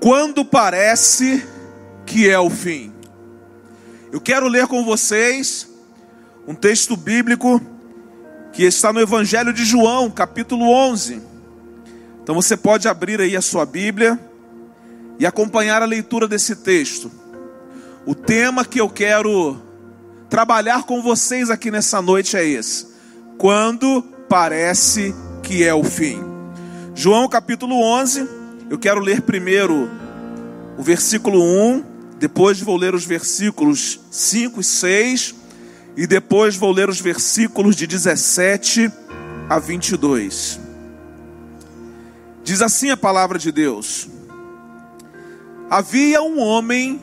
quando parece que é o fim. Eu quero ler com vocês um texto bíblico que está no Evangelho de João, capítulo 11. Então você pode abrir aí a sua Bíblia e acompanhar a leitura desse texto. O tema que eu quero trabalhar com vocês aqui nessa noite é esse: quando parece que é o fim. João capítulo 11, eu quero ler primeiro o versículo 1, depois vou ler os versículos 5 e 6, e depois vou ler os versículos de 17 a 22. Diz assim a palavra de Deus: Havia um homem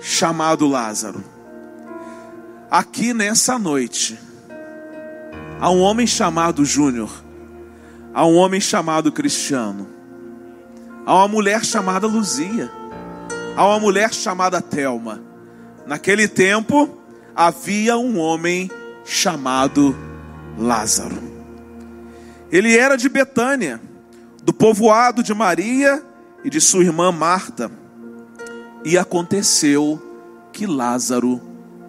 chamado Lázaro. Aqui nessa noite, há um homem chamado Júnior, há um homem chamado Cristiano, há uma mulher chamada Luzia, há uma mulher chamada Telma. Naquele tempo, havia um homem chamado Lázaro. Ele era de Betânia, do povoado de Maria e de sua irmã Marta. E aconteceu que Lázaro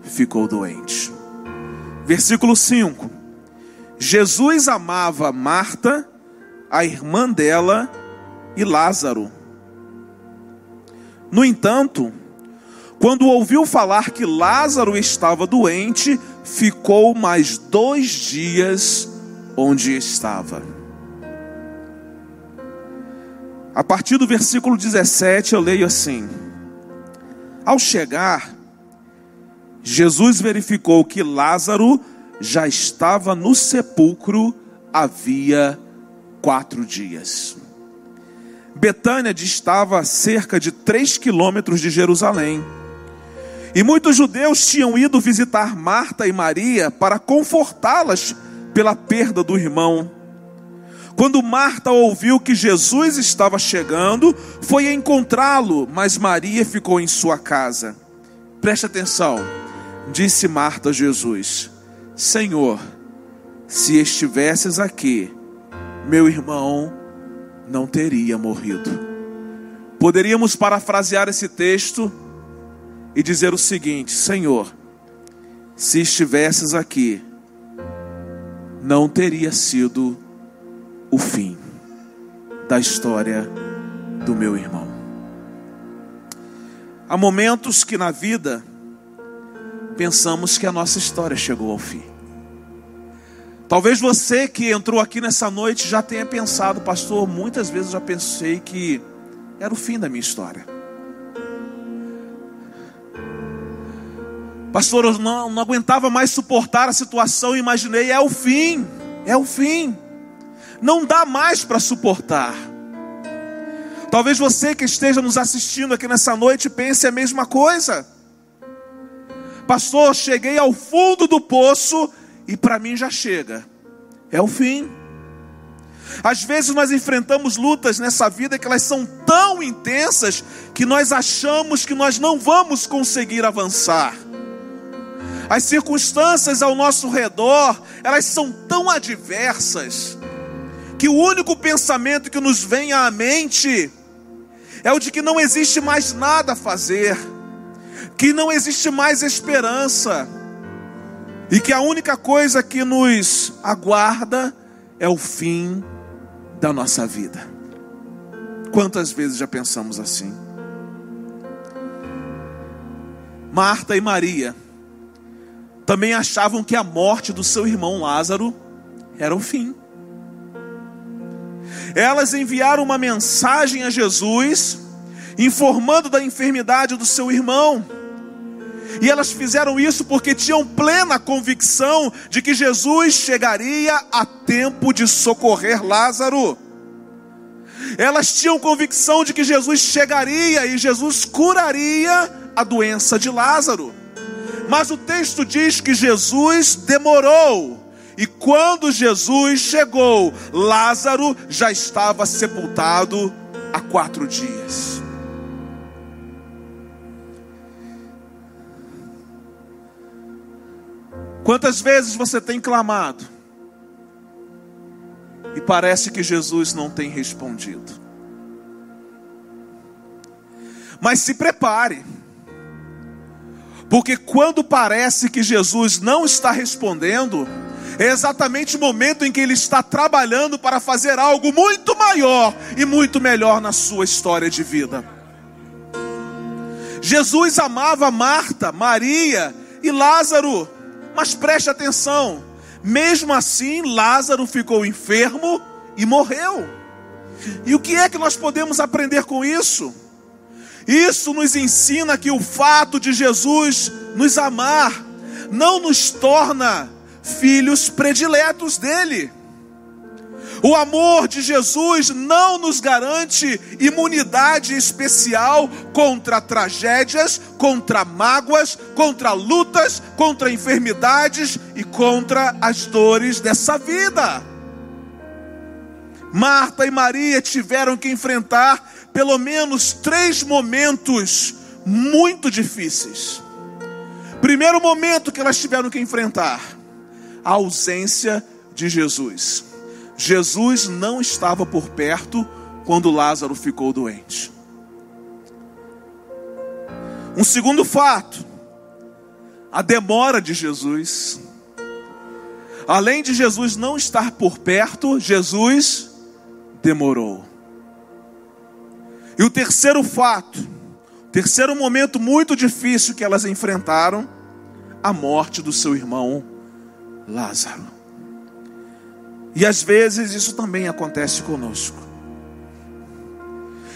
ficou doente. Versículo 5: Jesus amava Marta, a irmã dela e Lázaro. No entanto, quando ouviu falar que Lázaro estava doente, ficou mais dois dias onde estava. A partir do versículo 17 eu leio assim: Ao chegar, Jesus verificou que Lázaro já estava no sepulcro havia quatro dias. Betânia distava a cerca de três quilômetros de Jerusalém. E muitos judeus tinham ido visitar Marta e Maria para confortá-las pela perda do irmão. Quando Marta ouviu que Jesus estava chegando, foi encontrá-lo, mas Maria ficou em sua casa. Preste atenção, disse Marta a Jesus: Senhor, se estivesses aqui, meu irmão não teria morrido. Poderíamos parafrasear esse texto e dizer o seguinte: Senhor, se estivesses aqui, não teria sido o fim da história do meu irmão. Há momentos que na vida pensamos que a nossa história chegou ao fim. Talvez você que entrou aqui nessa noite já tenha pensado, pastor, muitas vezes já pensei que era o fim da minha história. Pastor, eu não, não aguentava mais suportar a situação e imaginei, é o fim, é o fim. Não dá mais para suportar. Talvez você que esteja nos assistindo aqui nessa noite pense a mesma coisa. Pastor, cheguei ao fundo do poço e para mim já chega. É o fim. Às vezes nós enfrentamos lutas nessa vida que elas são tão intensas que nós achamos que nós não vamos conseguir avançar. As circunstâncias ao nosso redor, elas são tão adversas, que o único pensamento que nos vem à mente é o de que não existe mais nada a fazer, que não existe mais esperança, e que a única coisa que nos aguarda é o fim da nossa vida. Quantas vezes já pensamos assim? Marta e Maria também achavam que a morte do seu irmão Lázaro era o fim. Elas enviaram uma mensagem a Jesus, informando da enfermidade do seu irmão. E elas fizeram isso porque tinham plena convicção de que Jesus chegaria a tempo de socorrer Lázaro. Elas tinham convicção de que Jesus chegaria e Jesus curaria a doença de Lázaro. Mas o texto diz que Jesus demorou. E quando Jesus chegou, Lázaro já estava sepultado há quatro dias. Quantas vezes você tem clamado e parece que Jesus não tem respondido? Mas se prepare. Porque quando parece que Jesus não está respondendo, é exatamente o momento em que ele está trabalhando para fazer algo muito maior e muito melhor na sua história de vida. Jesus amava Marta, Maria e Lázaro, mas preste atenção, mesmo assim Lázaro ficou enfermo e morreu. E o que é que nós podemos aprender com isso? Isso nos ensina que o fato de Jesus nos amar não nos torna filhos prediletos dele. O amor de Jesus não nos garante imunidade especial contra tragédias, contra mágoas, contra lutas, contra enfermidades e contra as dores dessa vida. Marta e Maria tiveram que enfrentar pelo menos três momentos muito difíceis. Primeiro momento que elas tiveram que enfrentar a ausência de Jesus. Jesus não estava por perto quando Lázaro ficou doente. Um segundo fato, a demora de Jesus. Além de Jesus não estar por perto, Jesus demorou. E o terceiro fato, terceiro momento muito difícil que elas enfrentaram, a morte do seu irmão Lázaro. E às vezes isso também acontece conosco.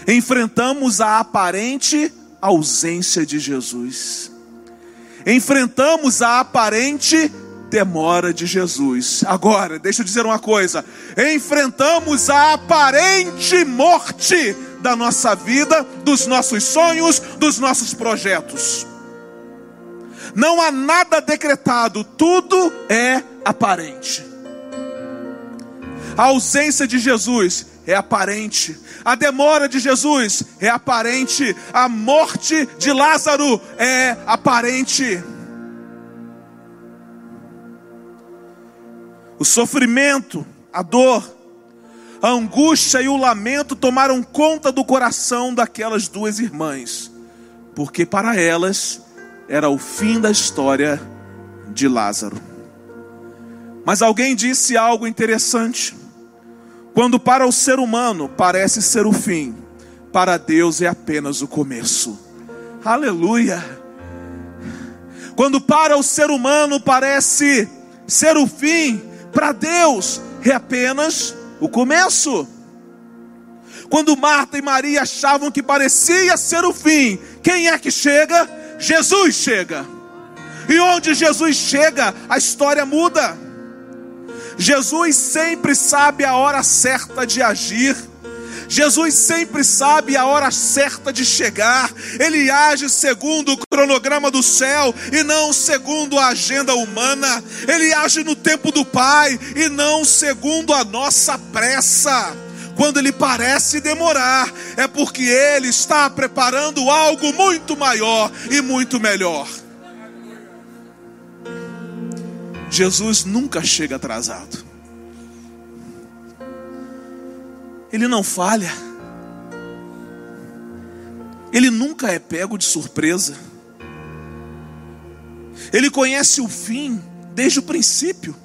Enfrentamos a aparente ausência de Jesus. Enfrentamos a aparente demora de Jesus. Agora, deixa eu dizer uma coisa: enfrentamos a aparente morte da nossa vida, dos nossos sonhos, dos nossos projetos não há nada decretado, tudo é aparente. A ausência de Jesus é aparente, a demora de Jesus é aparente, a morte de Lázaro é aparente. O sofrimento, a dor, a angústia e o lamento tomaram conta do coração daquelas duas irmãs, porque para elas era o fim da história de Lázaro. Mas alguém disse algo interessante. Quando para o ser humano parece ser o fim, para Deus é apenas o começo. Aleluia. Quando para o ser humano parece ser o fim, para Deus é apenas o começo. Quando Marta e Maria achavam que parecia ser o fim, quem é que chega? Jesus chega. E onde Jesus chega, a história muda. Jesus sempre sabe a hora certa de agir. Jesus sempre sabe a hora certa de chegar. Ele age segundo o cronograma do céu e não segundo a agenda humana. Ele age no tempo do Pai e não segundo a nossa pressa quando ele parece demorar, é porque ele está preparando algo muito maior e muito melhor. Jesus nunca chega atrasado. Ele não falha. Ele nunca é pego de surpresa. Ele conhece o fim desde o princípio.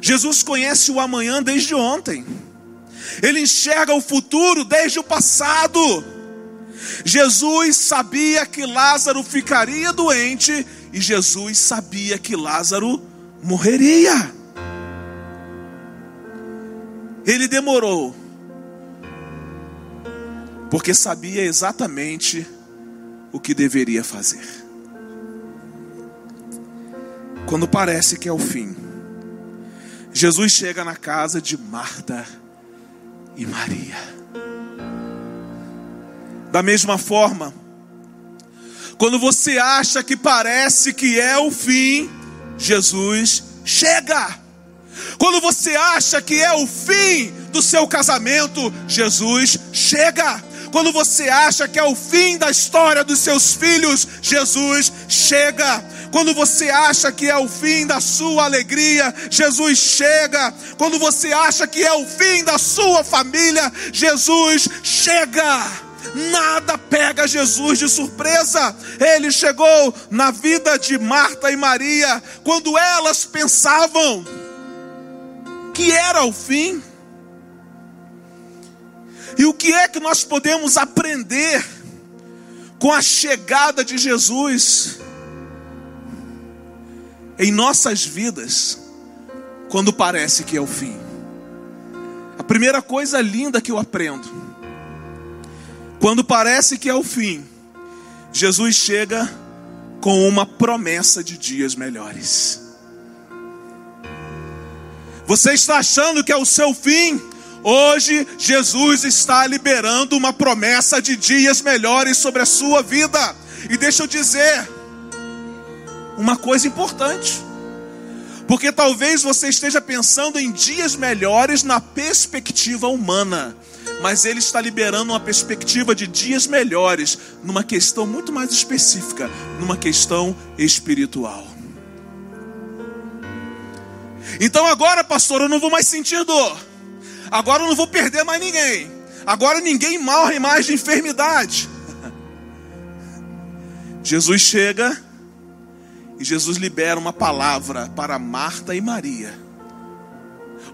Jesus conhece o amanhã desde ontem ele enxerga o futuro desde o passado. Jesus sabia que Lázaro ficaria doente e Jesus sabia que Lázaro morreria. Ele demorou, porque sabia exatamente o que deveria fazer. Quando parece que é o fim, Jesus chega na casa de Marta e Maria. Da mesma forma, quando você acha que parece que é o fim, Jesus chega. Quando você acha que é o fim do seu casamento, Jesus chega. Quando você acha que é o fim da história dos seus filhos, Jesus chega. Quando você acha que é o fim da sua alegria, Jesus chega. Quando você acha que é o fim da sua família, Jesus chega. Nada pega Jesus de surpresa. Ele chegou na vida de Marta e Maria quando elas pensavam que era o fim. E o que é que nós podemos aprender com a chegada de Jesus em nossas vidas quando parece que é o fim? A primeira coisa linda que eu aprendo, quando parece que é o fim, Jesus chega com uma promessa de dias melhores. Você está achando que é o seu fim? Hoje, Jesus está liberando uma promessa de dias melhores sobre a sua vida. E deixa eu dizer uma coisa importante. Porque talvez você esteja pensando em dias melhores na perspectiva humana, mas ele está liberando uma perspectiva de dias melhores numa questão muito mais específica, numa questão espiritual. Então agora, pastor, eu não vou mais sentir dor. Agora eu não vou perder mais ninguém. Agora ninguém morre mais de enfermidade. Jesus chega e Jesus libera uma palavra para Marta e Maria.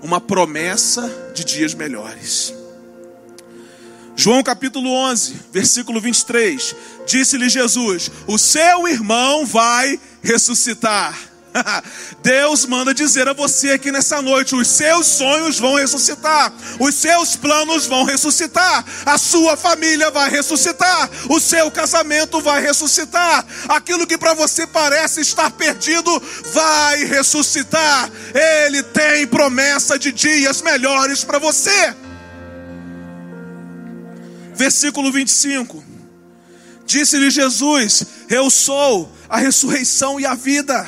Uma promessa de dias melhores. João capítulo 11, versículo 23. Disse-lhe Jesus: O seu irmão vai ressuscitar. Deus manda dizer a você aqui nessa noite: os seus sonhos vão ressuscitar, os seus planos vão ressuscitar, a sua família vai ressuscitar, o seu casamento vai ressuscitar, aquilo que para você parece estar perdido vai ressuscitar. Ele tem promessa de dias melhores para você. Versículo 25: Disse-lhe Jesus: Eu sou a ressurreição e a vida.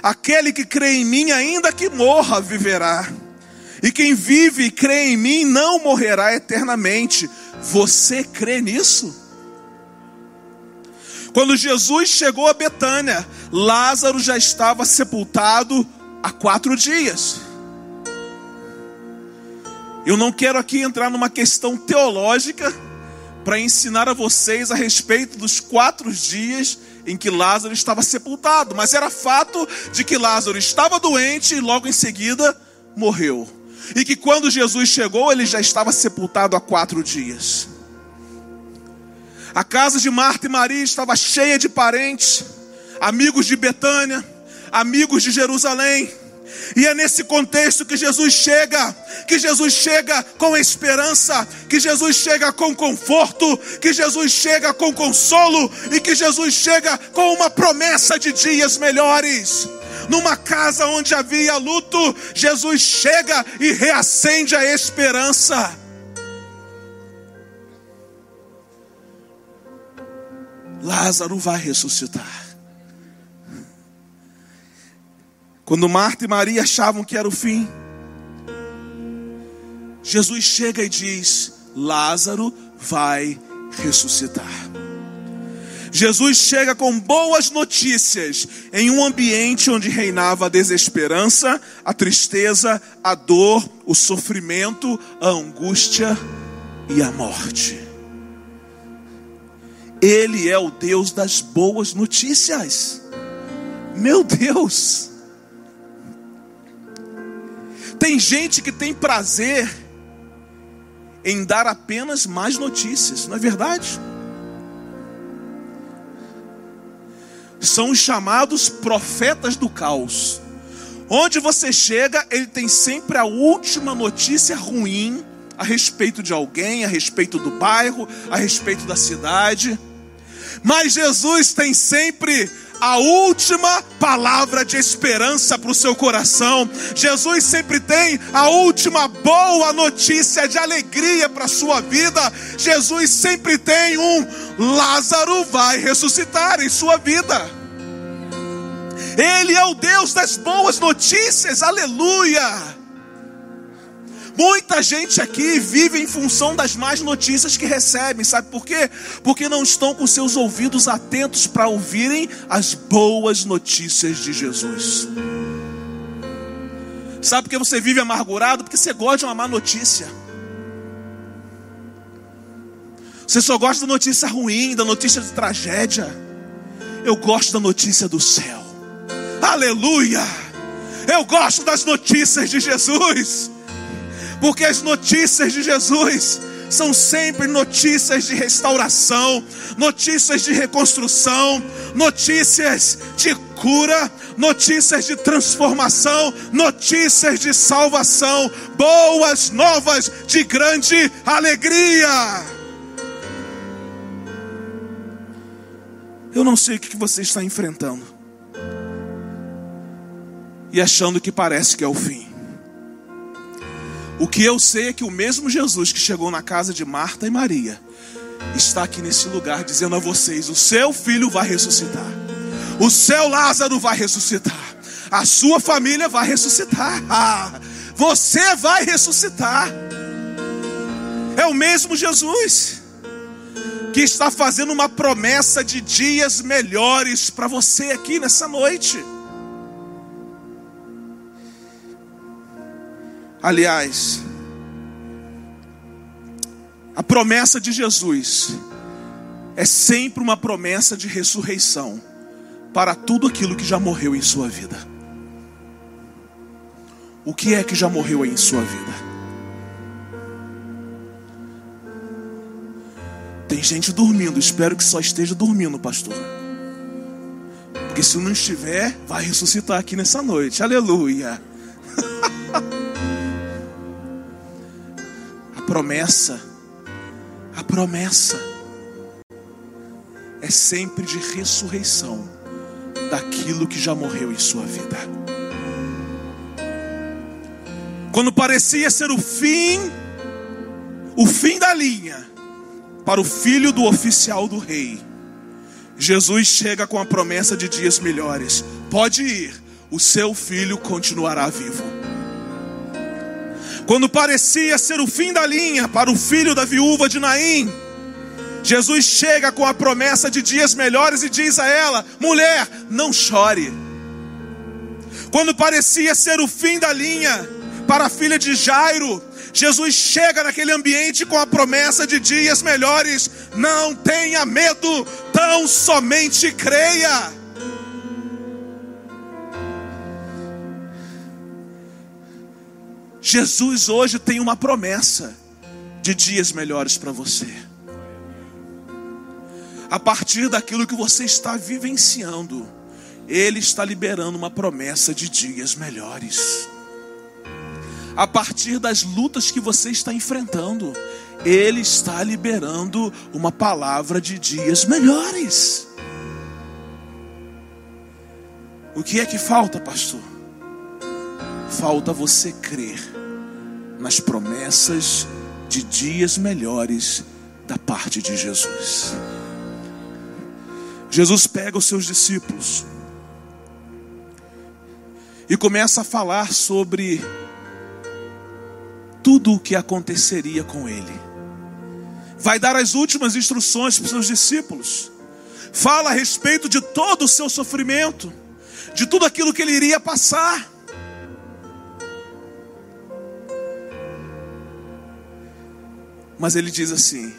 Aquele que crê em mim, ainda que morra, viverá. E quem vive e crê em mim não morrerá eternamente. Você crê nisso? Quando Jesus chegou a Betânia, Lázaro já estava sepultado há quatro dias. Eu não quero aqui entrar numa questão teológica para ensinar a vocês a respeito dos quatro dias em que Lázaro estava sepultado, mas era fato de que Lázaro estava doente e logo em seguida morreu. E que quando Jesus chegou, ele já estava sepultado há quatro dias. A casa de Marta e Maria estava cheia de parentes, amigos de Betânia, amigos de Jerusalém. E é nesse contexto que Jesus chega, que Jesus chega com esperança, que Jesus chega com conforto, que Jesus chega com consolo e que Jesus chega com uma promessa de dias melhores. Numa casa onde havia luto, Jesus chega e reacende a esperança. Lázaro vai ressuscitar. Quando Marta e Maria achavam que era o fim, Jesus chega e diz: Lázaro vai ressuscitar. Jesus chega com boas notícias em um ambiente onde reinava a desesperança, a tristeza, a dor, o sofrimento, a angústia e a morte. Ele é o Deus das boas notícias. Meu Deus! Tem gente que tem prazer em dar apenas mais notícias, não é verdade? São os chamados profetas do caos. Onde você chega, ele tem sempre a última notícia ruim a respeito de alguém, a respeito do bairro, a respeito da cidade. Mas Jesus tem sempre a última palavra de esperança para o seu coração. Jesus sempre tem a última boa notícia de alegria para a sua vida. Jesus sempre tem um Lázaro vai ressuscitar em sua vida. Ele é o Deus das boas notícias, aleluia. Muita gente aqui vive em função das más notícias que recebem, sabe por quê? Porque não estão com seus ouvidos atentos para ouvirem as boas notícias de Jesus. Sabe por que você vive amargurado? Porque você gosta de uma má notícia. Você só gosta da notícia ruim, da notícia de tragédia. Eu gosto da notícia do céu. Aleluia! Eu gosto das notícias de Jesus. Porque as notícias de Jesus são sempre notícias de restauração, notícias de reconstrução, notícias de cura, notícias de transformação, notícias de salvação, boas novas de grande alegria. Eu não sei o que você está enfrentando e achando que parece que é o fim. O que eu sei é que o mesmo Jesus que chegou na casa de Marta e Maria está aqui nesse lugar dizendo a vocês: o seu filho vai ressuscitar, o seu Lázaro vai ressuscitar, a sua família vai ressuscitar, ah, você vai ressuscitar. É o mesmo Jesus que está fazendo uma promessa de dias melhores para você aqui nessa noite. Aliás, a promessa de Jesus é sempre uma promessa de ressurreição para tudo aquilo que já morreu em sua vida. O que é que já morreu em sua vida? Tem gente dormindo, espero que só esteja dormindo, pastor. Porque se não estiver, vai ressuscitar aqui nessa noite. Aleluia. promessa, a promessa é sempre de ressurreição daquilo que já morreu em sua vida. Quando parecia ser o fim, o fim da linha, para o filho do oficial do rei, Jesus chega com a promessa de dias melhores: pode ir, o seu filho continuará vivo. Quando parecia ser o fim da linha para o filho da viúva de Naim, Jesus chega com a promessa de dias melhores e diz a ela: mulher, não chore. Quando parecia ser o fim da linha para a filha de Jairo, Jesus chega naquele ambiente com a promessa de dias melhores. Não tenha medo, tão somente creia. Jesus hoje tem uma promessa de dias melhores para você. A partir daquilo que você está vivenciando, Ele está liberando uma promessa de dias melhores. A partir das lutas que você está enfrentando, Ele está liberando uma palavra de dias melhores. O que é que falta, pastor? Falta você crer nas promessas de dias melhores da parte de Jesus. Jesus pega os seus discípulos e começa a falar sobre tudo o que aconteceria com ele. Vai dar as últimas instruções para os seus discípulos. Fala a respeito de todo o seu sofrimento, de tudo aquilo que ele iria passar. Mas ele diz assim: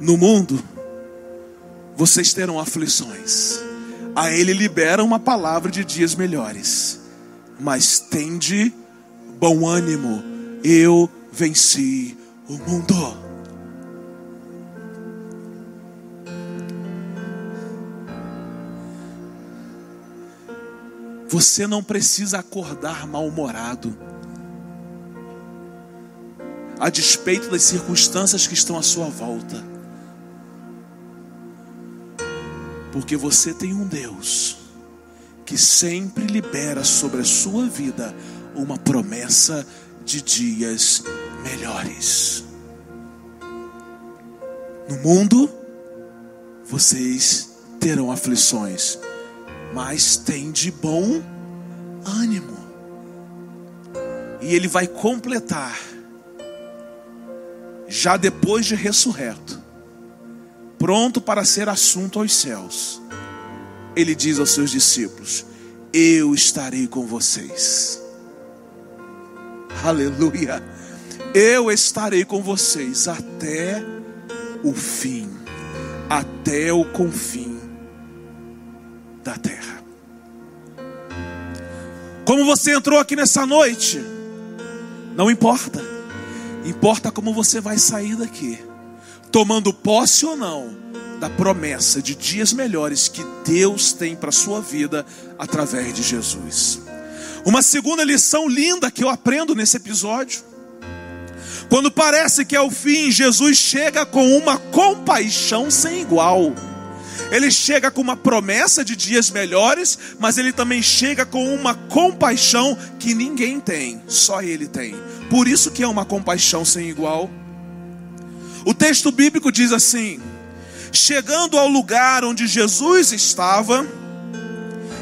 No mundo vocês terão aflições. A ele libera uma palavra de dias melhores. Mas tende bom ânimo. Eu venci o mundo. Você não precisa acordar mal-humorado a despeito das circunstâncias que estão à sua volta. Porque você tem um Deus que sempre libera sobre a sua vida uma promessa de dias melhores. No mundo, vocês terão aflições, mas tem de bom ânimo. E ele vai completar já depois de ressurreto, pronto para ser assunto aos céus, ele diz aos seus discípulos: Eu estarei com vocês. Aleluia. Eu estarei com vocês até o fim, até o confim da terra. Como você entrou aqui nessa noite, não importa, importa como você vai sair daqui, tomando posse ou não da promessa de dias melhores que Deus tem para a sua vida através de Jesus. Uma segunda lição linda que eu aprendo nesse episódio. Quando parece que é o fim, Jesus chega com uma compaixão sem igual. Ele chega com uma promessa de dias melhores, mas ele também chega com uma compaixão que ninguém tem, só ele tem. Por isso que é uma compaixão sem igual. O texto bíblico diz assim: Chegando ao lugar onde Jesus estava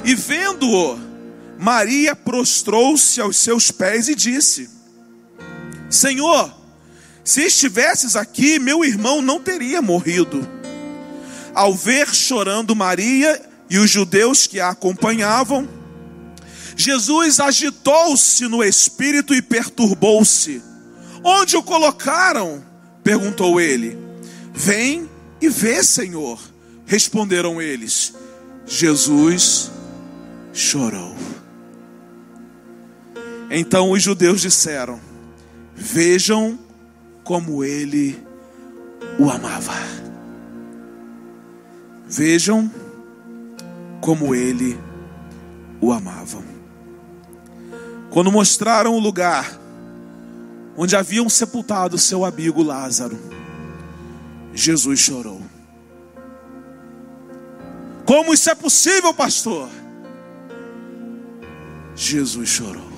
e vendo-o, Maria prostrou-se aos seus pés e disse: Senhor, se estivesses aqui, meu irmão não teria morrido. Ao ver chorando Maria e os judeus que a acompanhavam, Jesus agitou-se no espírito e perturbou-se. Onde o colocaram? perguntou ele. Vem e vê, Senhor. Responderam eles. Jesus chorou. Então os judeus disseram: Vejam como ele o amava. Vejam como ele o amava. Quando mostraram o lugar onde haviam sepultado seu amigo Lázaro, Jesus chorou. Como isso é possível, pastor? Jesus chorou.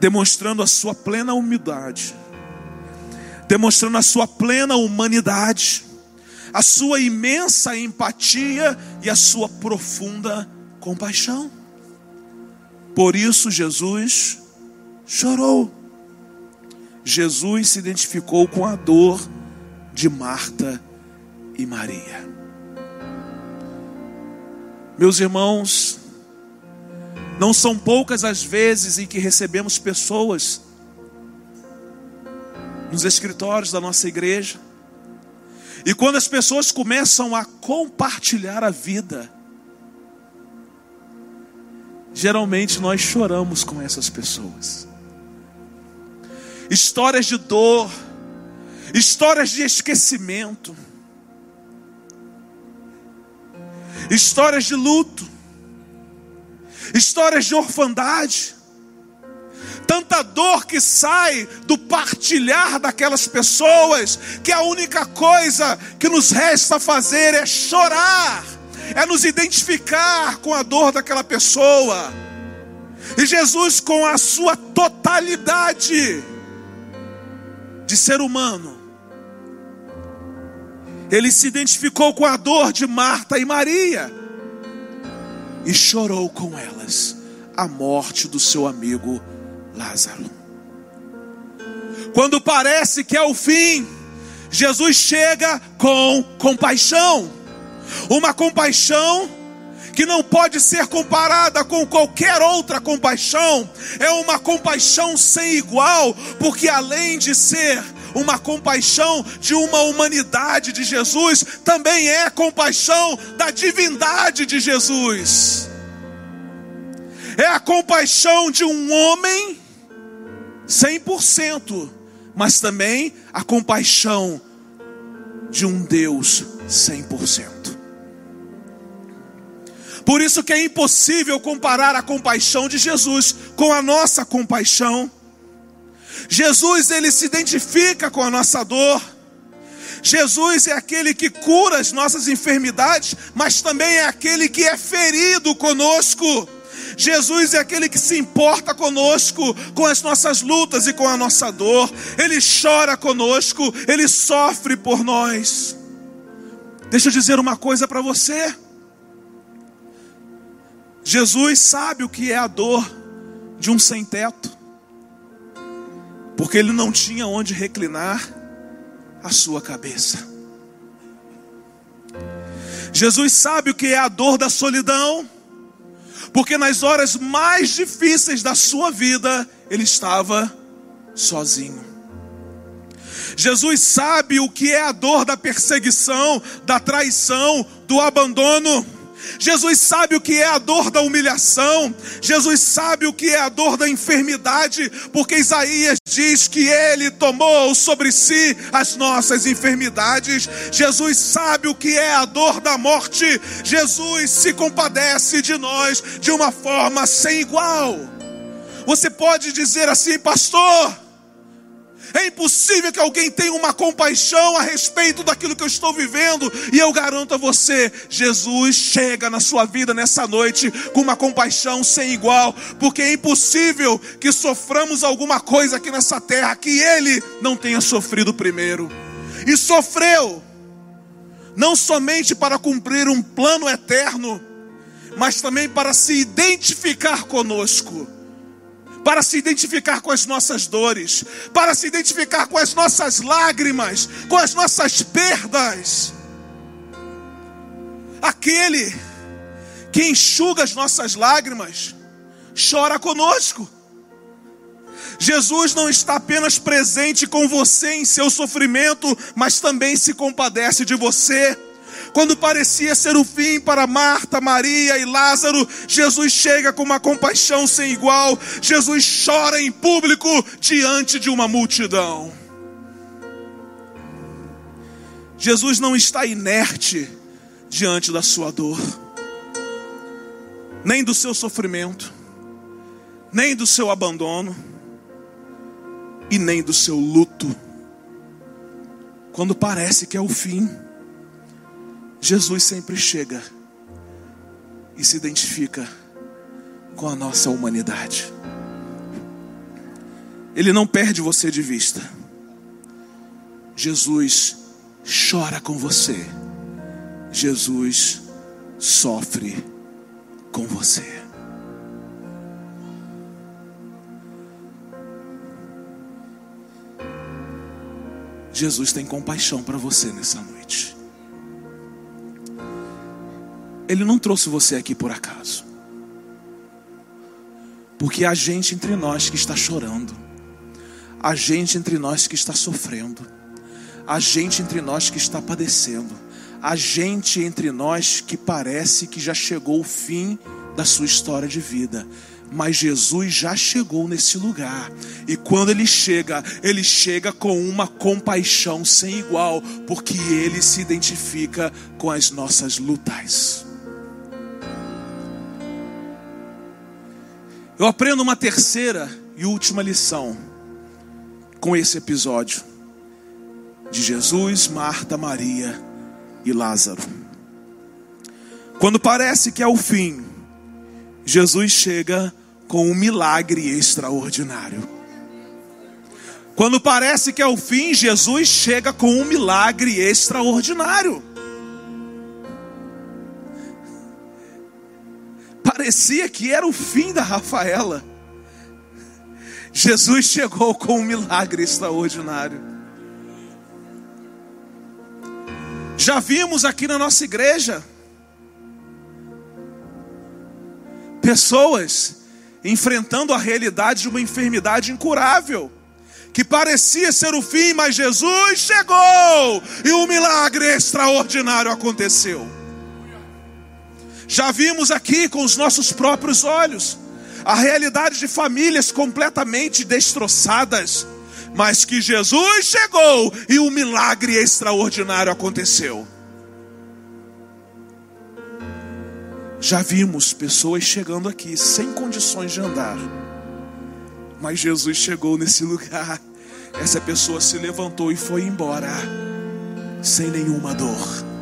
Demonstrando a sua plena humildade, demonstrando a sua plena humanidade, a sua imensa empatia e a sua profunda compaixão. Por isso Jesus chorou. Jesus se identificou com a dor de Marta e Maria. Meus irmãos, não são poucas as vezes em que recebemos pessoas nos escritórios da nossa igreja, e quando as pessoas começam a compartilhar a vida, geralmente nós choramos com essas pessoas. Histórias de dor, histórias de esquecimento, histórias de luto, histórias de orfandade, tanta dor que sai do partilhar daquelas pessoas, que a única coisa que nos resta fazer é chorar, é nos identificar com a dor daquela pessoa. E Jesus, com a sua totalidade, de ser humano, ele se identificou com a dor de Marta e Maria e chorou com elas a morte do seu amigo Lázaro. Quando parece que é o fim, Jesus chega com compaixão, uma compaixão que não pode ser comparada com qualquer outra compaixão, é uma compaixão sem igual, porque além de ser uma compaixão de uma humanidade de Jesus, também é compaixão da divindade de Jesus. É a compaixão de um homem 100%, mas também a compaixão de um Deus 100%. Por isso que é impossível comparar a compaixão de Jesus com a nossa compaixão. Jesus ele se identifica com a nossa dor. Jesus é aquele que cura as nossas enfermidades, mas também é aquele que é ferido conosco. Jesus é aquele que se importa conosco, com as nossas lutas e com a nossa dor. Ele chora conosco, ele sofre por nós. Deixa eu dizer uma coisa para você. Jesus sabe o que é a dor de um sem-teto, porque ele não tinha onde reclinar a sua cabeça. Jesus sabe o que é a dor da solidão, porque nas horas mais difíceis da sua vida ele estava sozinho. Jesus sabe o que é a dor da perseguição, da traição, do abandono. Jesus sabe o que é a dor da humilhação, Jesus sabe o que é a dor da enfermidade, porque Isaías diz que ele tomou sobre si as nossas enfermidades. Jesus sabe o que é a dor da morte, Jesus se compadece de nós de uma forma sem igual. Você pode dizer assim, pastor. É impossível que alguém tenha uma compaixão a respeito daquilo que eu estou vivendo. E eu garanto a você, Jesus chega na sua vida nessa noite com uma compaixão sem igual, porque é impossível que soframos alguma coisa aqui nessa terra que ele não tenha sofrido primeiro. E sofreu não somente para cumprir um plano eterno, mas também para se identificar conosco para se identificar com as nossas dores, para se identificar com as nossas lágrimas, com as nossas perdas. Aquele que enxuga as nossas lágrimas, chora conosco. Jesus não está apenas presente com você em seu sofrimento, mas também se compadece de você. Quando parecia ser o fim para Marta, Maria e Lázaro, Jesus chega com uma compaixão sem igual. Jesus chora em público diante de uma multidão. Jesus não está inerte diante da sua dor, nem do seu sofrimento, nem do seu abandono e nem do seu luto. Quando parece que é o fim, Jesus sempre chega e se identifica com a nossa humanidade. Ele não perde você de vista. Jesus chora com você. Jesus sofre com você. Jesus tem compaixão para você nessa noite. Ele não trouxe você aqui por acaso. Porque há gente entre nós que está chorando, há gente entre nós que está sofrendo, há gente entre nós que está padecendo, há gente entre nós que parece que já chegou o fim da sua história de vida. Mas Jesus já chegou nesse lugar, e quando ele chega, ele chega com uma compaixão sem igual, porque ele se identifica com as nossas lutas. Eu aprendo uma terceira e última lição com esse episódio de Jesus, Marta, Maria e Lázaro. Quando parece que é o fim, Jesus chega com um milagre extraordinário. Quando parece que é o fim, Jesus chega com um milagre extraordinário. Parecia que era o fim da Rafaela, Jesus chegou com um milagre extraordinário. Já vimos aqui na nossa igreja pessoas enfrentando a realidade de uma enfermidade incurável, que parecia ser o fim, mas Jesus chegou e um milagre extraordinário aconteceu. Já vimos aqui com os nossos próprios olhos a realidade de famílias completamente destroçadas, mas que Jesus chegou e um milagre extraordinário aconteceu. Já vimos pessoas chegando aqui sem condições de andar, mas Jesus chegou nesse lugar. Essa pessoa se levantou e foi embora, sem nenhuma dor.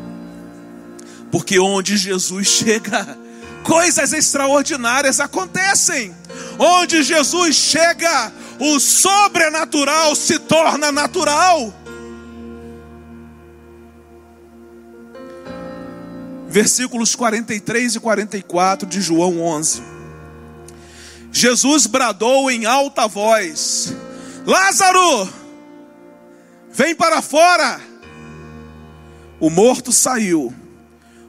Porque onde Jesus chega, coisas extraordinárias acontecem. Onde Jesus chega, o sobrenatural se torna natural. Versículos 43 e 44 de João 11. Jesus bradou em alta voz: Lázaro, vem para fora. O morto saiu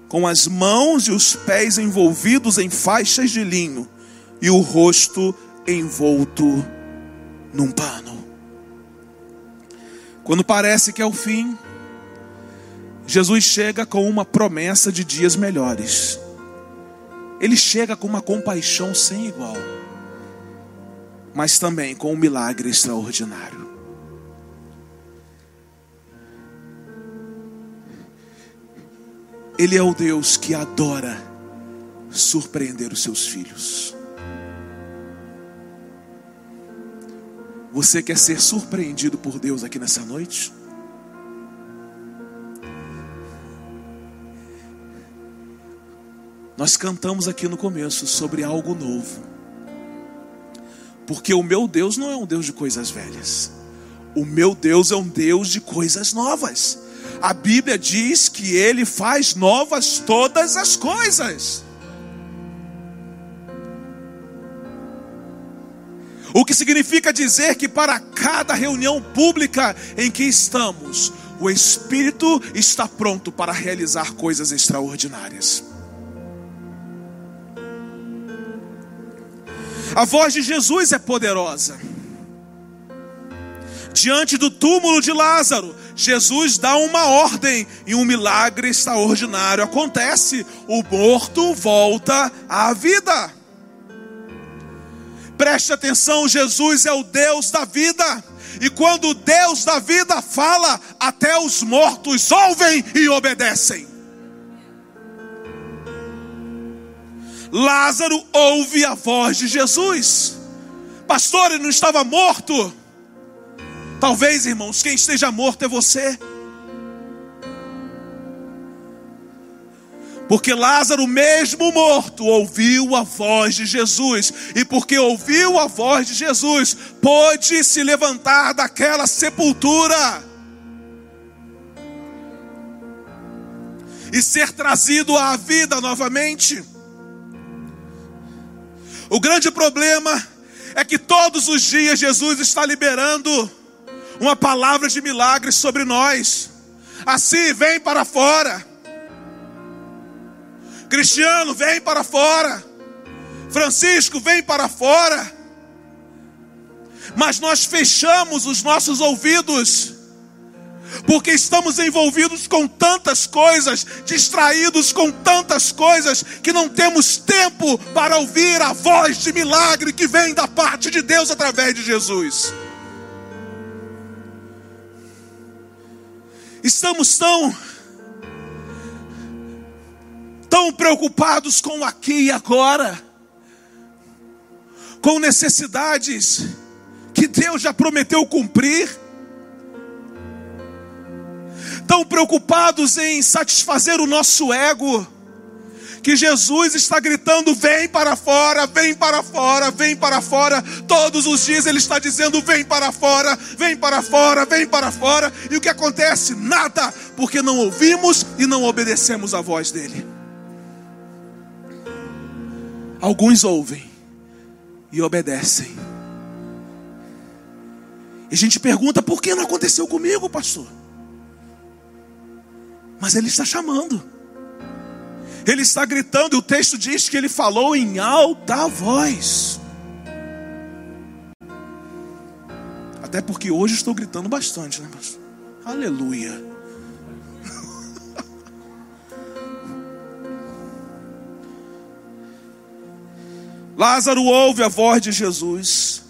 com as mãos e os pés envolvidos em faixas de linho e o rosto envolto num pano. Quando parece que é o fim, Jesus chega com uma promessa de dias melhores. Ele chega com uma compaixão sem igual, mas também com um milagre extraordinário. Ele é o Deus que adora surpreender os seus filhos. Você quer ser surpreendido por Deus aqui nessa noite? Nós cantamos aqui no começo sobre algo novo. Porque o meu Deus não é um Deus de coisas velhas. O meu Deus é um Deus de coisas novas. A Bíblia diz que ele faz novas todas as coisas. O que significa dizer que para cada reunião pública em que estamos, o Espírito está pronto para realizar coisas extraordinárias. A voz de Jesus é poderosa. Diante do túmulo de Lázaro, Jesus dá uma ordem e um milagre extraordinário acontece. O morto volta à vida. Preste atenção, Jesus é o Deus da vida. E quando o Deus da vida fala, até os mortos ouvem e obedecem. Lázaro ouve a voz de Jesus. Pastor, ele não estava morto. Talvez, irmãos, quem esteja morto é você. Porque Lázaro, mesmo morto, ouviu a voz de Jesus, e porque ouviu a voz de Jesus, pôde se levantar daquela sepultura e ser trazido à vida novamente. O grande problema é que todos os dias Jesus está liberando uma palavra de milagre sobre nós. Assim, vem para fora. Cristiano, vem para fora. Francisco, vem para fora. Mas nós fechamos os nossos ouvidos porque estamos envolvidos com tantas coisas, distraídos com tantas coisas, que não temos tempo para ouvir a voz de milagre que vem da parte de Deus através de Jesus. Estamos tão tão preocupados com aqui e agora, com necessidades que Deus já prometeu cumprir tão preocupados em satisfazer o nosso ego, que Jesus está gritando: vem para fora, vem para fora, vem para fora. Todos os dias Ele está dizendo: vem para fora, vem para fora, vem para fora. E o que acontece? Nada, porque não ouvimos e não obedecemos a voz dEle. Alguns ouvem e obedecem. E a gente pergunta: por que não aconteceu comigo, pastor? Mas ele está chamando. Ele está gritando, e o texto diz que ele falou em alta voz. Até porque hoje estou gritando bastante, né, pastor? Aleluia. Lázaro ouve a voz de Jesus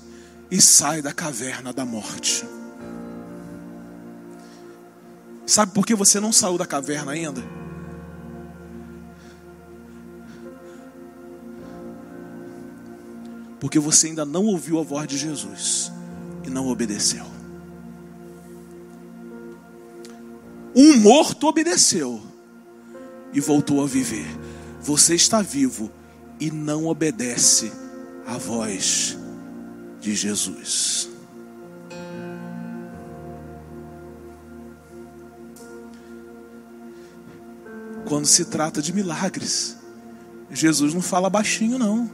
e sai da caverna da morte. Sabe por que você não saiu da caverna ainda? Porque você ainda não ouviu a voz de Jesus e não obedeceu. Um morto obedeceu e voltou a viver. Você está vivo e não obedece à voz de Jesus. quando se trata de milagres. Jesus não fala baixinho, não.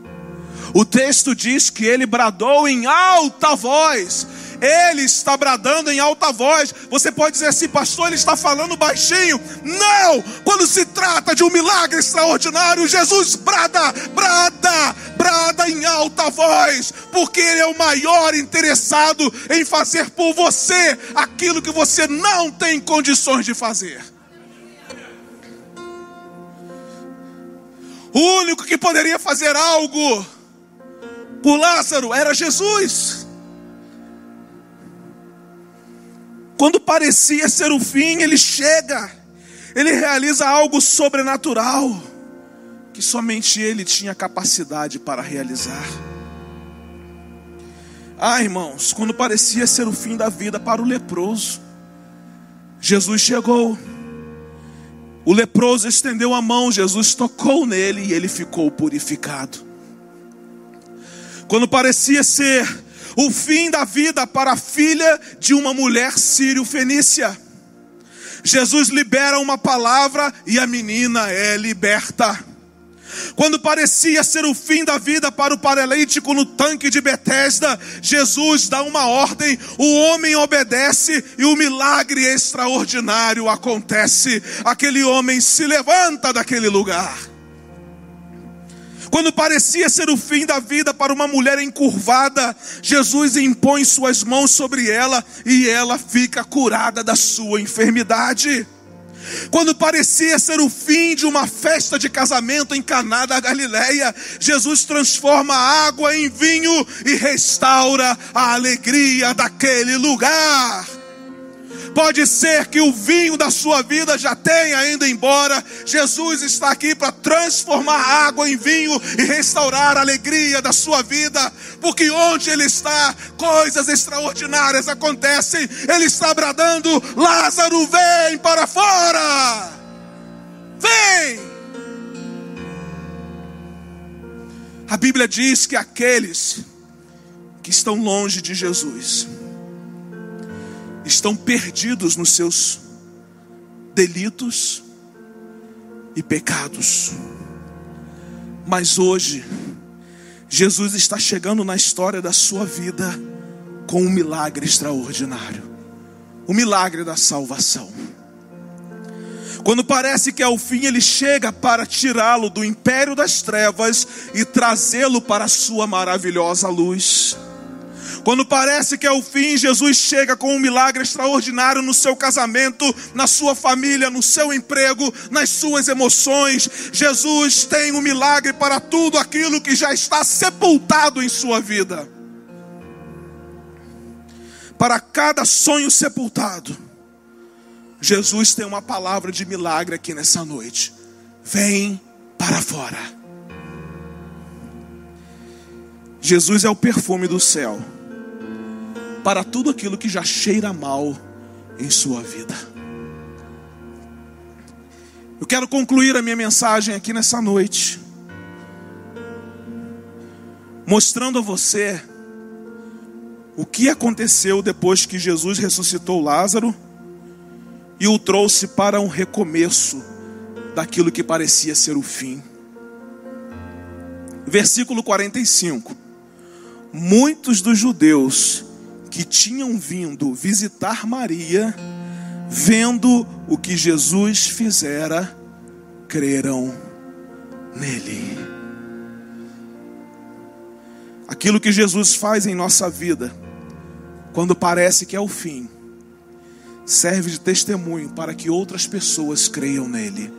O texto diz que ele bradou em alta voz. ele está bradando em alta voz. Você pode dizer assim, pastor, ele está falando baixinho. Não! Quando se trata de um milagre extraordinário, Jesus brada, brada, brada em alta voz, porque ele é o maior interessado em fazer por você aquilo que você não tem condições de fazer. O único que poderia fazer algo por Lázaro era Jesus. Quando parecia ser o fim, ele chega, ele realiza algo sobrenatural que somente ele tinha capacidade para realizar. Ah, irmãos, quando parecia ser o fim da vida para o leproso, Jesus chegou. O leproso estendeu a mão, Jesus tocou nele e ele ficou purificado quando parecia ser o fim da vida para a filha de uma mulher sírio-fenícia. Jesus libera uma palavra e a menina é liberta. Quando parecia ser o fim da vida para o paralítico no tanque de Betesda, Jesus dá uma ordem, o homem obedece e o milagre extraordinário acontece. Aquele homem se levanta daquele lugar. Quando parecia ser o fim da vida para uma mulher encurvada, Jesus impõe suas mãos sobre ela e ela fica curada da sua enfermidade. Quando parecia ser o fim de uma festa de casamento em Caná da Galileia, Jesus transforma a água em vinho e restaura a alegria daquele lugar. Pode ser que o vinho da sua vida já tenha ido embora. Jesus está aqui para transformar água em vinho e restaurar a alegria da sua vida. Porque onde Ele está, coisas extraordinárias acontecem. Ele está bradando: Lázaro, vem para fora! Vem! A Bíblia diz que aqueles que estão longe de Jesus, estão perdidos nos seus delitos e pecados. Mas hoje, Jesus está chegando na história da sua vida com um milagre extraordinário o milagre da salvação. Quando parece que ao fim ele chega para tirá-lo do império das trevas e trazê-lo para a sua maravilhosa luz. Quando parece que é o fim, Jesus chega com um milagre extraordinário no seu casamento, na sua família, no seu emprego, nas suas emoções. Jesus tem um milagre para tudo aquilo que já está sepultado em sua vida. Para cada sonho sepultado, Jesus tem uma palavra de milagre aqui nessa noite. Vem para fora. Jesus é o perfume do céu para tudo aquilo que já cheira mal em sua vida. Eu quero concluir a minha mensagem aqui nessa noite, mostrando a você o que aconteceu depois que Jesus ressuscitou Lázaro e o trouxe para um recomeço daquilo que parecia ser o fim. Versículo 45. Muitos dos judeus que tinham vindo visitar Maria, vendo o que Jesus fizera, creram nele. Aquilo que Jesus faz em nossa vida, quando parece que é o fim, serve de testemunho para que outras pessoas creiam nele.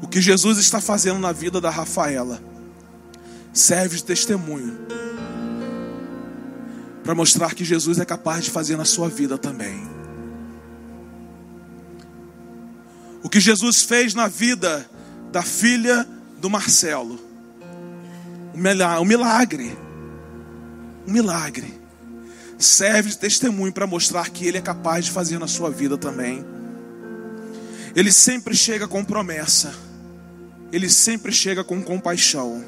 O que Jesus está fazendo na vida da Rafaela serve de testemunho para mostrar que Jesus é capaz de fazer na sua vida também. O que Jesus fez na vida da filha do Marcelo, um milagre, um milagre, serve de testemunho para mostrar que Ele é capaz de fazer na sua vida também. Ele sempre chega com promessa, Ele sempre chega com compaixão,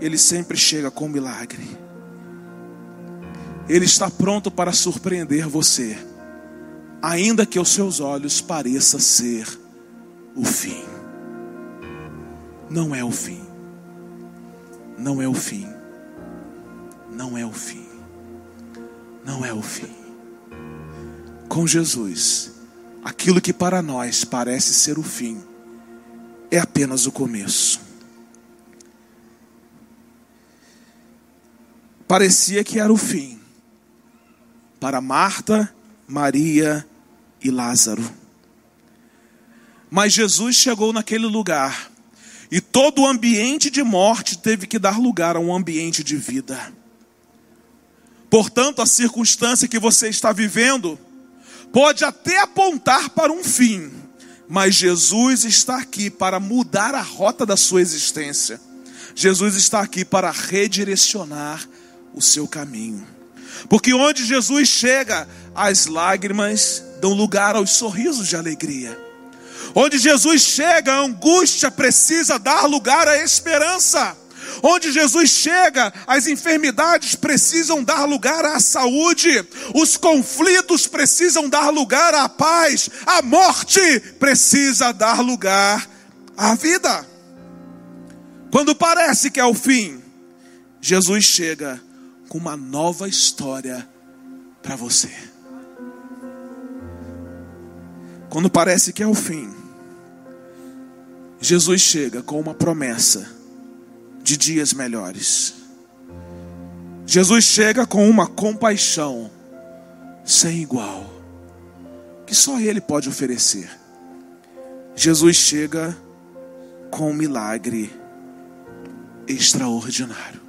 Ele sempre chega com milagre. Ele está pronto para surpreender você, ainda que aos seus olhos pareça ser o fim. Não é o fim. Não é o fim. Não é o fim. não é o fim. Com Jesus, aquilo que para nós parece ser o fim, é apenas o começo. Parecia que era o fim para Marta, Maria e Lázaro. Mas Jesus chegou naquele lugar e todo o ambiente de morte teve que dar lugar a um ambiente de vida. Portanto, a circunstância que você está vivendo pode até apontar para um fim, mas Jesus está aqui para mudar a rota da sua existência. Jesus está aqui para redirecionar o seu caminho. Porque onde Jesus chega, as lágrimas dão lugar aos sorrisos de alegria. Onde Jesus chega, a angústia precisa dar lugar à esperança. Onde Jesus chega, as enfermidades precisam dar lugar à saúde, os conflitos precisam dar lugar à paz, a morte precisa dar lugar à vida. Quando parece que é o fim, Jesus chega com uma nova história para você. Quando parece que é o fim, Jesus chega com uma promessa de dias melhores. Jesus chega com uma compaixão sem igual, que só Ele pode oferecer. Jesus chega com um milagre extraordinário.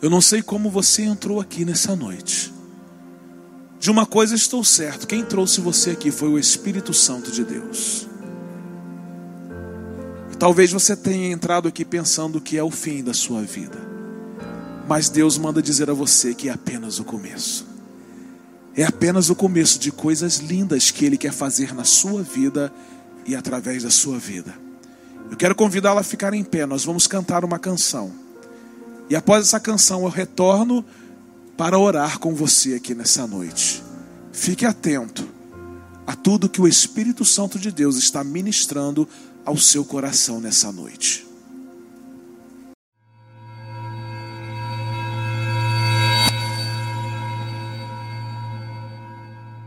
Eu não sei como você entrou aqui nessa noite. De uma coisa estou certo: quem trouxe você aqui foi o Espírito Santo de Deus. Talvez você tenha entrado aqui pensando que é o fim da sua vida, mas Deus manda dizer a você que é apenas o começo. É apenas o começo de coisas lindas que Ele quer fazer na sua vida e através da sua vida. Eu quero convidá-la a ficar em pé, nós vamos cantar uma canção. E após essa canção eu retorno para orar com você aqui nessa noite. Fique atento a tudo que o Espírito Santo de Deus está ministrando ao seu coração nessa noite.